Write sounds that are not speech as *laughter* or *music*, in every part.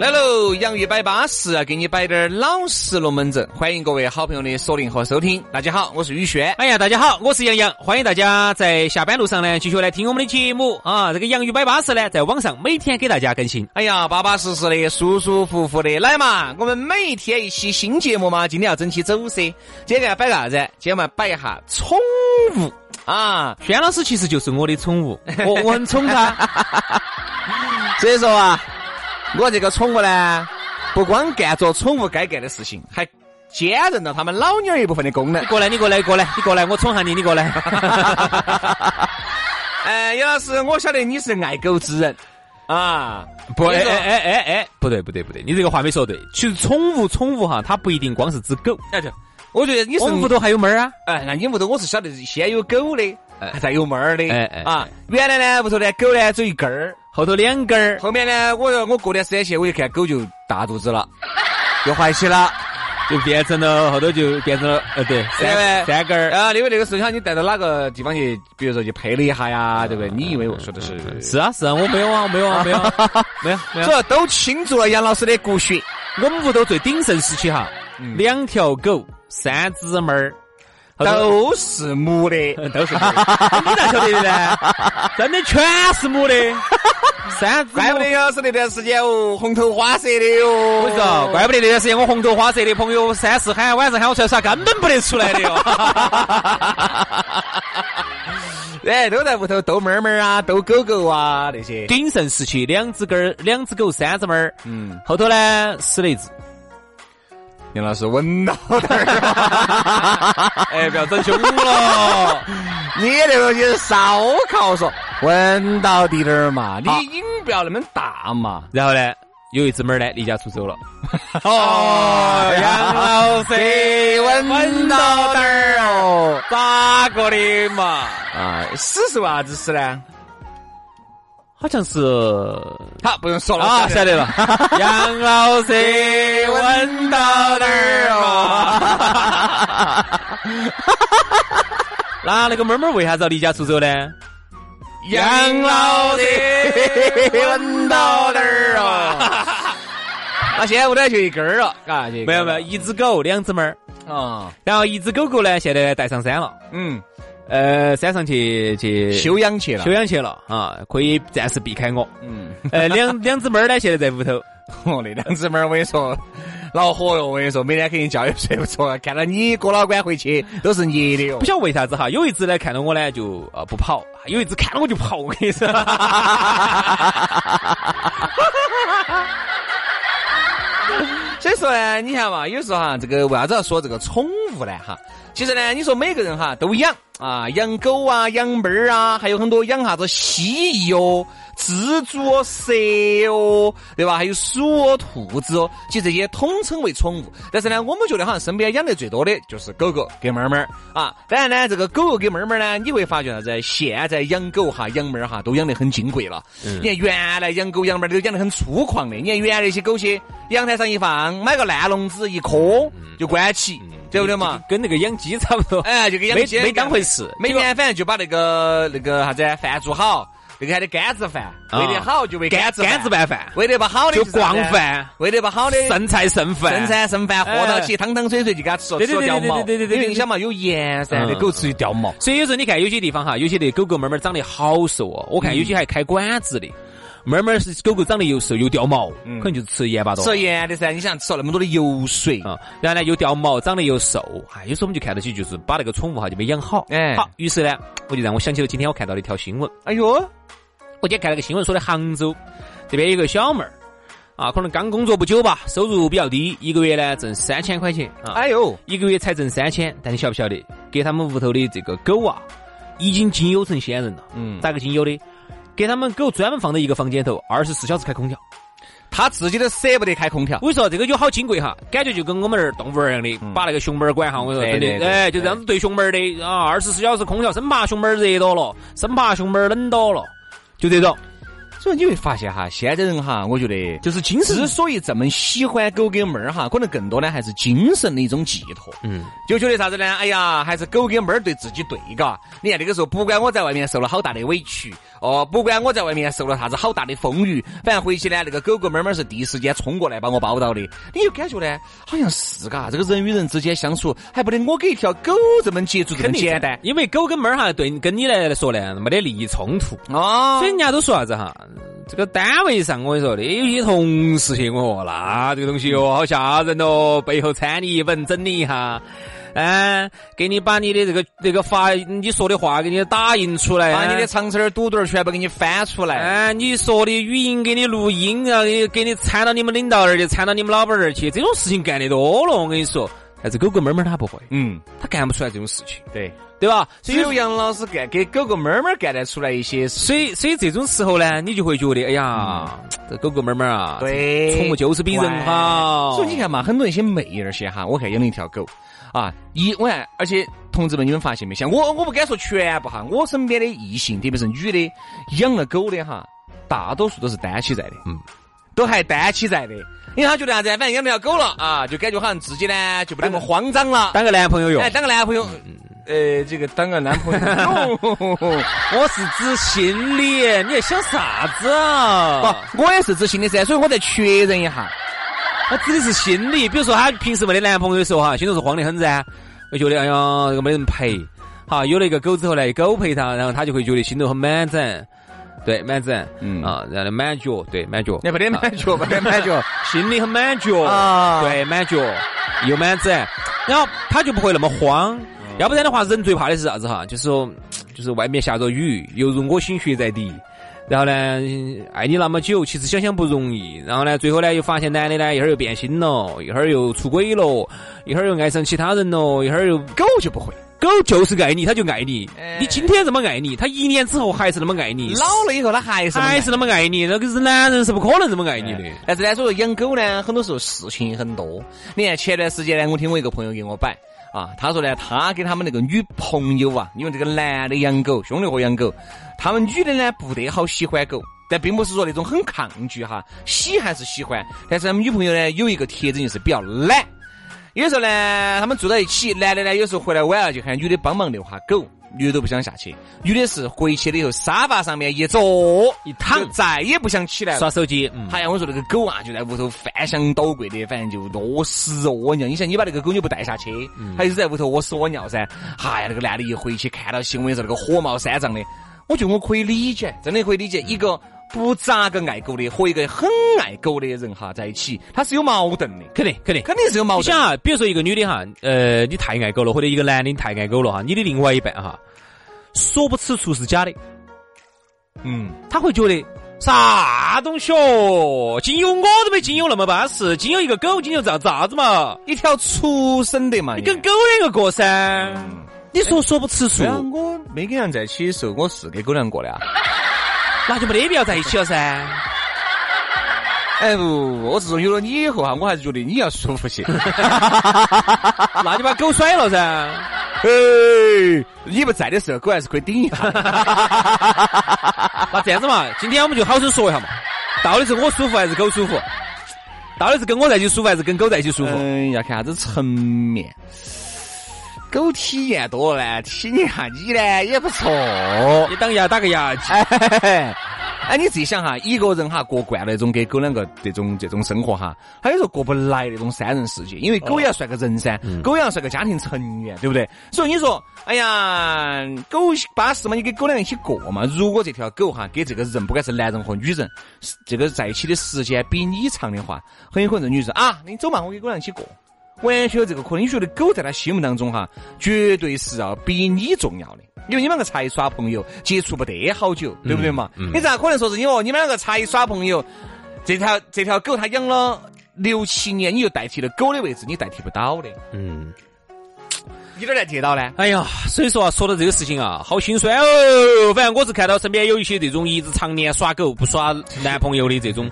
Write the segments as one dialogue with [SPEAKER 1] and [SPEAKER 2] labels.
[SPEAKER 1] 来喽，洋芋摆巴适，给你摆点儿老实龙门阵。欢迎各位好朋友的锁定和收听。大家好，我是宇轩。
[SPEAKER 2] 哎呀，大家好，我是杨洋。欢迎大家在下班路上呢，继续来听我们的节目啊。这个洋芋摆巴士呢，在网上每天给大家更新。
[SPEAKER 1] 哎呀，巴巴适适的，舒舒服服的，来嘛！我们每一天一期新节目嘛，今天要整起走噻。今天要摆啥子？今天我们摆一下宠物啊。
[SPEAKER 2] 轩老师其实就是我的宠物，我我很宠他。*laughs*
[SPEAKER 1] 所以说啊。我这个宠物呢，不光干着宠物该干的事情，还兼任了他们老娘一部分的功能。
[SPEAKER 2] 你过来，你过来，过来，你过来，我宠下你，你过来。*laughs*
[SPEAKER 1] 哎，杨老师，我晓得你是爱狗之人啊。
[SPEAKER 2] 不，哎哎哎哎哎，不对不对不对，你这个话没说对。其实宠物宠物哈，它不一定光是只狗。
[SPEAKER 1] 哎，对，我觉得你是
[SPEAKER 2] 屋头还有猫儿啊。
[SPEAKER 1] 哎，那你屋头我是晓得先有狗的，再有猫儿的。哎哎啊，原来呢屋头呢狗呢只有一根儿。
[SPEAKER 2] 后头两根儿，
[SPEAKER 1] 后面呢？我我过段时间去，我一看狗就大肚子了，*laughs* 又怀起了，
[SPEAKER 2] 就变成了后头就变成了呃对三三根儿
[SPEAKER 1] 啊。因为那个时候你带到哪个地方去，比如说去配了一下呀，对不对？你以为我说的是？
[SPEAKER 2] 是啊是啊，我没有啊，没有啊，*laughs* 没有，没有，
[SPEAKER 1] 主要都倾注了杨老师的骨血。
[SPEAKER 2] 我们屋头最鼎盛时期哈，两条狗，三只猫儿。
[SPEAKER 1] 都是母的，
[SPEAKER 2] 都是。*laughs* 你咋晓得的呢？*laughs* 真的全是母的。三只。
[SPEAKER 1] 怪不得要是那段时间哦，红头花色的哟。
[SPEAKER 2] 我跟你说，怪不得那段时间我红头花色的朋友，三四喊晚上喊我出来耍，根本不得出来的哟。*laughs*
[SPEAKER 1] 哎，都在屋头逗猫猫啊，逗狗狗啊那些。
[SPEAKER 2] 鼎盛时期，两只狗两只狗，三只猫儿。嗯。后头呢，死了一只。
[SPEAKER 1] 杨老师稳到点儿，
[SPEAKER 2] 哎，不要整凶了。*laughs*
[SPEAKER 1] 你那个就是烧烤说稳到底点儿嘛，你瘾不要那么大嘛。
[SPEAKER 2] 然后呢，有一只猫呢离家出走了。*laughs*
[SPEAKER 1] 哦，杨老师稳到点儿哦，
[SPEAKER 2] 咋个的嘛？
[SPEAKER 1] 啊，死是为啥子死呢？
[SPEAKER 2] 好像是，
[SPEAKER 1] 好不用说了
[SPEAKER 2] 啊，晓得了。*laughs* 杨老师稳到哪儿哦？*laughs* 那那个妹妹为啥子要离家出走呢？
[SPEAKER 1] 杨老师 *laughs* 稳到哪儿哦？那现在屋头就一根儿了，嘎，
[SPEAKER 2] 没有没有，一只狗，两只猫儿啊。然后一只狗狗呢，现在带上山了。嗯。呃，山上去去
[SPEAKER 1] 休养去了，
[SPEAKER 2] 休养去了啊，可以暂时避开我。嗯，呃，两 *laughs* 两只猫儿呢，现在在屋头。
[SPEAKER 1] 哦，那两只猫儿我跟你说，恼火哟！我跟你说，每天肯定觉也睡不着，看到你哥老倌回去都是你的哟。
[SPEAKER 2] 不晓得为啥子哈，有一只呢看到我呢就啊不跑，有一只看到我就跑。我跟你说。*laughs*
[SPEAKER 1] 所以说呢，你看嘛，有时候哈，这个为啥子要说这个宠物呢？哈，其实呢，你说每个人哈都养啊，养狗啊，养猫儿啊，还有很多养啥子蜥蜴哦。蜘蛛、蛇哦，对吧？还有鼠哦、兔子哦，其实这些统称为宠物。但是呢，我们觉得好像身边养的最多的就是狗狗跟猫猫啊。当然呢，这个狗狗跟猫猫呢，你会发觉啥子？现在养狗哈、养猫哈，都养得很金贵了。你看原来养狗养猫都养得很粗犷的。你看原来那些狗些，阳台上一放，买个烂笼子一磕就关起，对不对嘛？
[SPEAKER 2] 跟那个养鸡差不多。
[SPEAKER 1] 哎，就跟养鸡
[SPEAKER 2] 没当回事。
[SPEAKER 1] 每天反正就把那个那个啥子饭做好。那个还得干子饭，喂得好就喂干子
[SPEAKER 2] 干子拌饭，
[SPEAKER 1] 喂得不好的
[SPEAKER 2] 就光饭，
[SPEAKER 1] 喂得不好的
[SPEAKER 2] 剩菜剩饭，
[SPEAKER 1] 剩菜剩饭喝到起汤汤水水就给它吃了，掉毛。
[SPEAKER 2] 对对对对
[SPEAKER 1] 因为你想嘛，有盐噻，那狗吃就掉毛。
[SPEAKER 2] 所以有时候你看有些地方哈，有些那狗狗猫猫长得好瘦哦，我看有些还开馆子的。猫猫是狗狗长得又瘦又掉毛，可能就是吃盐巴多。
[SPEAKER 1] 吃盐的噻，你想吃了那么多的油水
[SPEAKER 2] 啊，然后呢又掉毛，长得又瘦，哎，有时候我们就看到起就是把那个宠物哈就没养好。哎，好，于是呢，我就让我想起了今天我看到的一条新闻。
[SPEAKER 1] 哎呦！
[SPEAKER 2] 我今天看了个新闻，说的杭州这边有个小妹儿啊，可能刚工作不久吧，收入比较低，一个月呢挣三千块钱啊，
[SPEAKER 1] 哎呦，
[SPEAKER 2] 一个月才挣三千，但你晓不晓得，给他们屋头的这个狗啊，已经经有成仙人了。
[SPEAKER 1] 嗯
[SPEAKER 2] 咋个经有的？给他们狗专门放在一个房间头，二十四小时开空调。
[SPEAKER 1] 他自己都舍不得开空调
[SPEAKER 2] 我。跟你说，这个就好金贵哈，感觉就跟我们那儿动物园一样的，把那个熊猫儿管哈，我跟你说，真的，哎，就这样子对熊猫儿的啊，二十四小时空调，生怕熊猫儿热到了，生怕熊猫儿冷到了，就这种。
[SPEAKER 1] 所以你会发现哈，现在人哈，我觉得
[SPEAKER 2] 就是精神
[SPEAKER 1] 之所以这么喜欢狗跟猫儿哈，可能更多呢还是精神的一种寄托。
[SPEAKER 2] 嗯，
[SPEAKER 1] 就觉得啥子呢？哎呀，还是狗跟猫儿对自己对嘎。你看那个时候，不管我在外面受了好大的委屈，哦，不管我在外面受了啥子好大的风雨，反正回去呢，那个狗狗猫猫是第一时间冲过来把我抱到的。你就感觉呢，好像是嘎，这个人与人之间相处，还不得我给一条狗这么接触这么简单
[SPEAKER 2] 因为狗跟猫儿哈，对跟你来说呢，没得利益冲突。
[SPEAKER 1] 哦
[SPEAKER 2] 所以人家都说啥子哈？这个单位上我跟你说的，有些同事些我那这个东西哦，好吓人哦，背后掺你一本，整你一下，嗯，给你把你的这个这个发你说的话给你打印出来，
[SPEAKER 1] 把你的长词儿、堵顿儿全部给你翻出来。
[SPEAKER 2] 哎，你说的语音给你录音啊，给给你掺到你们领导那儿去，掺到你们老板那儿去，这种事情干的多了，我跟你说。但是狗狗猫猫它不会，
[SPEAKER 1] 嗯，
[SPEAKER 2] 它干不出来这种事情，
[SPEAKER 1] 对。
[SPEAKER 2] 对吧？
[SPEAKER 1] 只有杨老师干给狗狗猫猫干得出来一些。
[SPEAKER 2] 所以，所以这种时候呢，你就会觉得，哎呀，这狗狗猫猫啊，
[SPEAKER 1] 对
[SPEAKER 2] 宠物就是比人好。
[SPEAKER 1] 所以你看嘛，很多一些妹儿些哈，我看养了一条狗啊，一我看，而且同志们，你们发现没？像我，我不敢说全部哈，我身边的异性，特别是女的，养了狗的哈，大多数都是单起在的，嗯，都还单起在的。因为他觉得啥子？反正养了条狗了啊，就感觉好像自己呢就不那么慌张了。
[SPEAKER 2] 当个男朋友用
[SPEAKER 1] 哎，，当个男朋友，呃，这个当个男朋友，*laughs*
[SPEAKER 2] 我是指心理，你在想啥子啊？
[SPEAKER 1] 不，我也是指心理噻，所以我再确认一下。
[SPEAKER 2] 他指的是心理。比如说，他平时没得男朋友的时候哈，心头是慌得很噻，会觉得哎呀，这个没人陪。好，有了一个狗之后呢，狗陪他，然后他就会觉得心头很满整。对，满整，
[SPEAKER 1] 嗯
[SPEAKER 2] 啊，然后满脚，对，满脚，
[SPEAKER 1] 那不得满脚，不得满脚。*laughs*
[SPEAKER 2] 心里很满脚
[SPEAKER 1] 啊
[SPEAKER 2] 对，满脚又满整，然后他就不会那么慌。
[SPEAKER 1] 嗯
[SPEAKER 2] 要不然的话，人最怕的是啥子哈？就是说，就是外面下着雨，犹如我心血在滴。然后呢，爱你那么久，其实想想不容易。然后呢，最后呢，又发现男的呢，一会儿又变心了，一会儿又出轨了，一会儿又爱上其他人了，一会儿又
[SPEAKER 1] 狗就不会，
[SPEAKER 2] 狗就是爱你，它就爱你。
[SPEAKER 1] 哎
[SPEAKER 2] 你今天这么爱你，它一年之后还是那么爱你，
[SPEAKER 1] 老了以后他还是
[SPEAKER 2] 还是那么爱你。那个是男人是不可能这么爱你的。
[SPEAKER 1] 但是呢，所以说养狗呢，很多时候事情很多。你看前段时间呢，我听我一个朋友给我摆啊，他说呢，他跟他们那个女朋友啊，因为这个男的养狗，兄弟伙养狗，他们女的呢不得好喜欢狗，但并不是说那种很抗拒哈，喜还是喜欢。但是他们女朋友呢有一个特征就是比较懒，有时候呢他们住在一起，男的呢有时候回来晚了就喊女的帮忙遛下狗。女的都不想下去，女的是回去了以后沙发上面一坐
[SPEAKER 2] 一躺
[SPEAKER 1] 再也不想起来了。
[SPEAKER 2] 耍手机，嗯，
[SPEAKER 1] 哎呀，我说那个狗啊，就在屋头翻箱倒柜的，反正就屙屎屙尿。你想，你把那个狗你不带下去，还是在屋头屙屎屙尿噻？哎呀，那个男的一回去看到新闻说那个火冒三丈的，我觉得我可以理解，真的可以理解。一个不咋个爱狗的和一个很爱狗的人哈在一起，他是有矛盾的，
[SPEAKER 2] 肯定肯定。
[SPEAKER 1] 肯定是有矛盾。
[SPEAKER 2] 你想啊，比如说一个女的哈，呃，你太爱狗了，或者一个男的你太爱狗了哈，你的另外一半哈，说不吃醋是假的，
[SPEAKER 1] 嗯，
[SPEAKER 2] 他会觉得啥东西哦，仅有我都没仅有那么巴适，仅有一个狗，仅有咋咋子嘛？
[SPEAKER 1] 一条畜生的嘛，
[SPEAKER 2] 你跟狗两个过噻，你说说不吃醋
[SPEAKER 1] 我没跟人在一起的时候，我是跟狗粮过的啊。
[SPEAKER 2] 那就没得必要在一起了噻。
[SPEAKER 1] 哎不，我自从有了你以后哈，我还是觉得你要舒服些。*laughs*
[SPEAKER 2] 那就把狗甩了噻。
[SPEAKER 1] 哎，你不在的时候，狗还是可以顶一下。*laughs*
[SPEAKER 2] 那这样子嘛，今天我们就好生说一下嘛，到底是我舒服还是狗舒服？到底是跟我在一起舒服还是跟狗在一起舒服？
[SPEAKER 1] 嗯，要看啥子层面。狗体验多了呢，体验下你呢也不错。
[SPEAKER 2] 你当牙打个牙祭。
[SPEAKER 1] 哎，哎，你自己想哈，一个人哈过惯了那种给狗两个这种这种生活哈，他有时候过不来那种三人世界，因为狗也要算个人噻，狗也要算个家庭成员，对不对？所以你说，哎呀，狗巴适嘛，你跟狗两个一起过嘛。如果这条狗哈跟这个人，不管是男人和女人，这个在一起的时间比你长的话，很有可能这女人啊，你走嘛，我跟狗两个一起过。完全有这个可能，你觉得狗在他心目当中哈，绝对是要比你重要的，因为你们两个才耍朋友，接触不得好久，对不对嘛？你咋可能说是因为，你们两个才耍朋友，这条这条狗它养了六七年，你就代替了狗的位置，你代替不到的。
[SPEAKER 2] 嗯，
[SPEAKER 1] 你哪儿来替到呢？
[SPEAKER 2] 哎呀，所以说啊，说到这个事情啊，好心酸哦。反正我是看到身边有一些这种一直常年耍狗不耍男朋友的这种，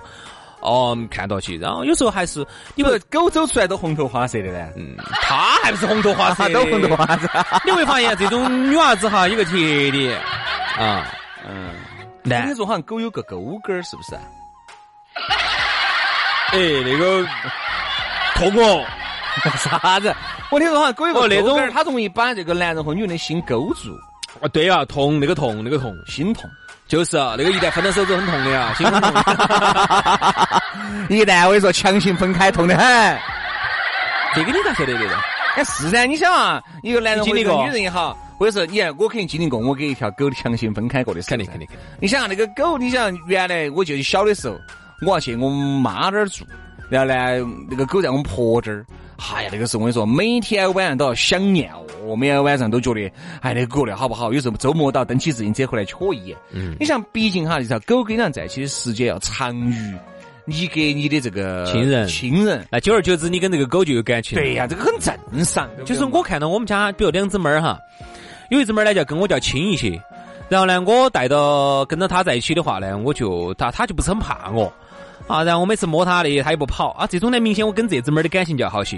[SPEAKER 2] 哦，看到起，然后有时候还是
[SPEAKER 1] 你们狗走出来都红头花色的呢？
[SPEAKER 2] 嗯，它还不是红头花色，
[SPEAKER 1] 都红头花色。
[SPEAKER 2] 你会发现这种女娃子哈有个特点啊，
[SPEAKER 1] 嗯，那你说好像狗有个勾勾儿，是不是？*laughs*
[SPEAKER 2] 哎，那个痛哦，*laughs*
[SPEAKER 1] 啥子？我听说好像狗有个
[SPEAKER 2] 那种，
[SPEAKER 1] 它容易把这个男人和女人的心勾住。
[SPEAKER 2] 啊，对啊，痛，那个痛，那个痛，
[SPEAKER 1] 心痛。
[SPEAKER 2] 就是啊，那个一旦分了手就很痛的啊，*laughs* 心痛。*laughs*
[SPEAKER 1] 一旦我跟你说强行分开，痛得很。
[SPEAKER 2] 这个你咋晓得的？
[SPEAKER 1] 哎，是噻，你想啊，一个男人或者女人也好，或者是你看，我肯定经历过，我跟一条狗强行分开过的事。
[SPEAKER 2] 肯定肯定肯定。
[SPEAKER 1] 你想啊，那个狗，你想原来我就小的时候。我要去我妈那儿住，然后呢，那个狗在我们婆这儿。哎呀，那个时候我跟你说，每天晚上都要想念哦，每天晚上都觉得，哎，那个狗呢好不好？有时候周末到蹬起自行车回来瞧一眼。嗯。你像，毕竟哈，这条狗跟人在一起的时间要长于你给你的这个
[SPEAKER 2] 亲人。
[SPEAKER 1] 亲人。
[SPEAKER 2] 那久而久之，你跟这个狗就有感情。
[SPEAKER 1] 对呀，这个很正常。
[SPEAKER 2] 就是我看到我们家，比如两只猫儿哈，有一只猫儿呢，叫跟我叫亲一些。然后呢，我带到跟着它在一起的话呢，我就它它就不是很怕我。啊，然后我每次摸它的，它也不跑啊。这种呢，明显我跟这只猫的感情就要好些。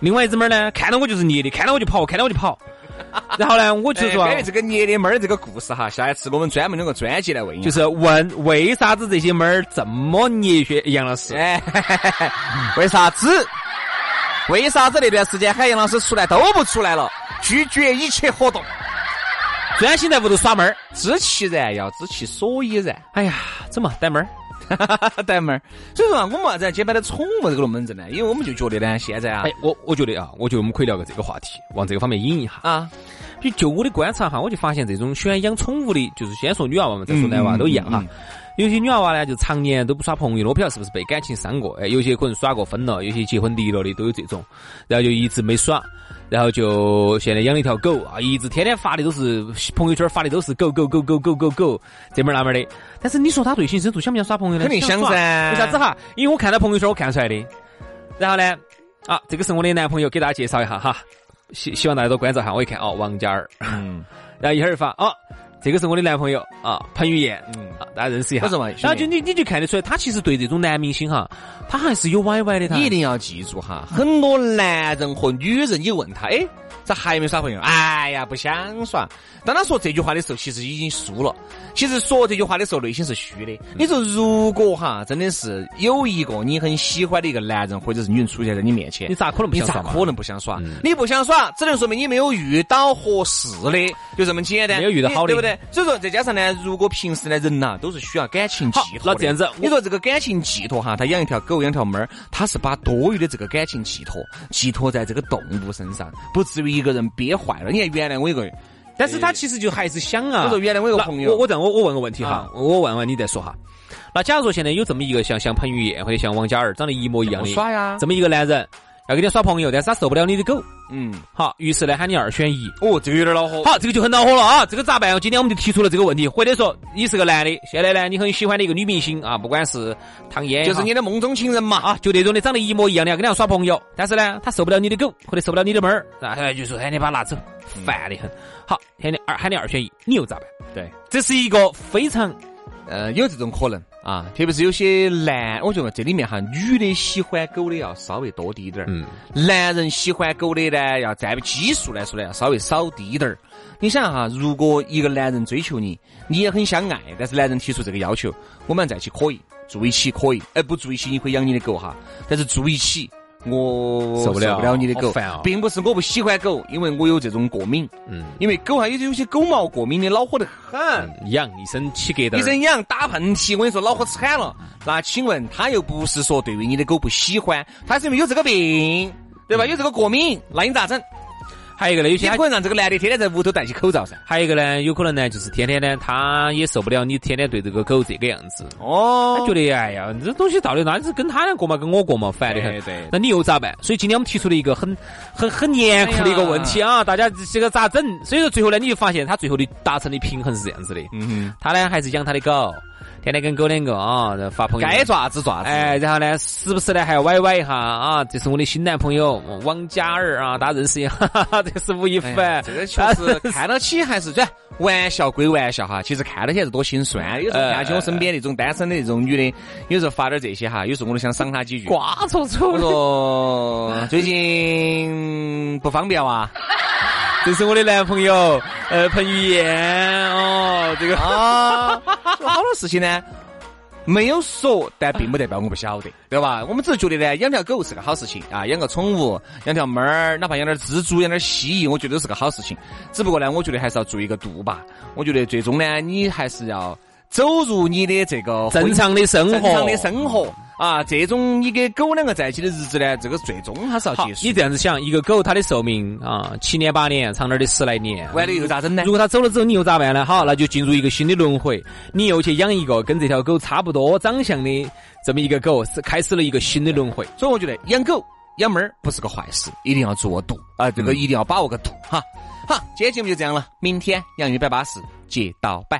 [SPEAKER 2] 另外一只猫呢，看到我就是捏的，看到我就跑，看到我就跑。然后呢，我就说，
[SPEAKER 1] 关于这个捏的猫儿这个故事哈，下一次我们专门弄个专辑来问，
[SPEAKER 2] 就是问为啥子这些猫儿这么捏血杨老师？哎，
[SPEAKER 1] 为啥子？*laughs* 为啥子那段时间喊杨老师出来都不出来了？拒绝一切活动，
[SPEAKER 2] 专心在屋头耍猫儿。
[SPEAKER 1] 知其然要知其所以然。
[SPEAKER 2] 哎呀，怎么逮猫儿？*laughs*
[SPEAKER 1] 带妹儿，所以说啊，我们为啥子接班的宠物这个龙门阵呢？因为我们就觉得呢，现在啊，
[SPEAKER 2] 哎，我我觉得啊，我觉得我们可以聊个这个话题，往这个方面引一下啊。就就我的观察哈，我就发现这种喜欢养宠物的，就是先说女娃娃嘛，再说男娃都一样哈。有些女娃娃呢，就常年都不耍朋友了，我不晓得是不是被感情伤过，哎，有些可能耍过分了，有些结婚离了的都有这种，然后就一直没耍。然后就现在养了一条狗啊，一直天天发的都是朋友圈发的都是狗狗狗狗狗狗狗这门那门的。但是你说他内心深处想不想耍朋友呢？
[SPEAKER 1] 肯定想噻。
[SPEAKER 2] 为啥子哈？因为我看到朋友圈我看出来的。然后呢，啊，这个是我的男朋友，给大家介绍一下哈，希希望大家多关照哈。我一看哦，王嘉尔。嗯。*laughs* 然后一会儿发哦。这个是我的男朋友啊，彭于晏，嗯，大家认识一下。然后就你你就看得出来，他其实对这种男明星哈，他还是有歪歪的。
[SPEAKER 1] 你一定要记住哈，很多男人和女人，你问他，哎。咋还没耍朋友？哎呀，不想耍。当他说这句话的时候，其实已经输了。其实说这句话的时候，内心是虚的。你说，如果哈，真的是有一个你很喜欢的一个男人或者是女人出现在你面前，
[SPEAKER 2] 你咋可能不想耍？
[SPEAKER 1] 可能不想耍？你不想耍，只能说明你没有遇到合适的，就这么简单。
[SPEAKER 2] 没有遇到好的，
[SPEAKER 1] 对不对？所以说，再加上呢，如果平时呢，人呐都是需要感情寄托。
[SPEAKER 2] 那这样子，
[SPEAKER 1] 你说这个感情寄托哈，他养一条狗，养条猫儿，他是把多余的这个感情寄托寄托在这个动物身上，不至于一个人憋坏了。你看，原来我有个，
[SPEAKER 2] 但是他其实就还是想啊。
[SPEAKER 1] 我说原来我有个朋友，
[SPEAKER 2] 我我这样，我我问个问题哈，我问问你再说哈。那假如说现在有这么一个像像彭于晏或者像王嘉尔长得一模一样的
[SPEAKER 1] 耍呀，
[SPEAKER 2] 这么一个男人要跟你耍朋友，但是他受不了你的狗。嗯，好，于是呢喊你二选一。
[SPEAKER 1] 哦，这个有点恼火。
[SPEAKER 2] 好，这个就很恼火了啊！这个咋办？今天我们就提出了这个问题，或者说你是个男的，现在呢你很喜欢的一个女明星啊，不管是唐嫣，
[SPEAKER 1] 就是你的梦中情人嘛
[SPEAKER 2] 啊，就那种的长得一模一样的要跟他耍朋友，但是呢他受不了你的狗或者受不了你的猫儿，然后就说喊你把他拿走，烦得很。好，喊你二喊你二选一，你又咋办？
[SPEAKER 1] 对，
[SPEAKER 2] 这是一个非常。
[SPEAKER 1] 呃，有这种可能啊，特别是有些男，我觉得这里面哈，女的喜欢狗的要稍微多滴点儿，嗯，男人喜欢狗的呢，要占基数来说呢，要稍微少滴点儿。你想哈，如果一个男人追求你，你也很相爱，但是男人提出这个要求，我们在一起可以住一起可以，哎，不住一起你可以养你的狗哈，但是住一起。我
[SPEAKER 2] 受不了，
[SPEAKER 1] 受不了你的狗，
[SPEAKER 2] 烦
[SPEAKER 1] 并不是我不喜欢狗，因为我有这种过敏。嗯，因为狗还有有些狗毛过敏的，恼火得很，
[SPEAKER 2] 痒一身起疙瘩，
[SPEAKER 1] 一身痒打喷嚏，我跟你说恼火惨了。那请问他又不是说对于你的狗不喜欢，他是因为有这个病，对吧？有这个过敏，那你咋整？
[SPEAKER 2] 还有一个呢，有些
[SPEAKER 1] 可能让这个男的天天在屋头戴起口罩噻。
[SPEAKER 2] 还有一个呢，有可能呢，就是天天呢，他也受不了你天天对这个狗这个样子。哦，他觉得哎呀，这东西到底那是跟他俩过嘛，跟我过嘛，烦的很。
[SPEAKER 1] 对。
[SPEAKER 2] 那你又咋办？所以今天我们提出了一个很很很严酷的一个问题啊，大家这个咋整？所以说最后呢，你就发现他最后的达成的平衡是这样子的。嗯哼。他呢还是养他的狗。天天天跟狗两个啊发朋友，
[SPEAKER 1] 该爪子爪子。
[SPEAKER 2] 哎，然后呢，时不时呢还要歪歪一下啊，这是我的新男朋友王嘉尔啊，大家认识一下，*laughs* 这是吴亦凡，
[SPEAKER 1] 这个确实看到起还是这玩笑归玩笑哈，*laughs* 其实看到起还是多心酸。有时候看起我身边那种单身的那种女的，有时候发点这些哈，有时候我都想赏她几句。
[SPEAKER 2] 瓜戳戳，
[SPEAKER 1] 我说最近不方便哇。*laughs*
[SPEAKER 2] 这是我的男朋友，呃，彭于晏哦，这个
[SPEAKER 1] 啊，好多事情呢没有说，但并不代表我不晓得，对吧？我们只是觉得呢，养条狗是个好事情啊，养个宠物，养条猫儿，哪怕养点蜘蛛，养点蜥蜴，我觉得都是个好事情。只不过呢，我觉得还是要注意一个度吧。我觉得最终呢，你还是要走入你的这个
[SPEAKER 2] 正常的生活，
[SPEAKER 1] 正常的生活。啊，这种你跟狗两个在一起的日子呢，这个最终还是要结束。
[SPEAKER 2] 你这样子想，一个狗它的寿命啊，七年八年，长点的十来年，
[SPEAKER 1] 完了又咋整呢？
[SPEAKER 2] 如果它走了之后，你又咋办呢？好，那就进入一个新的轮回，你又去养一个跟这条狗差不多长相的这么一个狗，是开始了一个新的轮回。
[SPEAKER 1] 所以我觉得养狗养猫儿不是个坏事，一定要做度啊，这个一定要把握个度哈。好，今天节目就这样了，明天杨一百八十接到摆。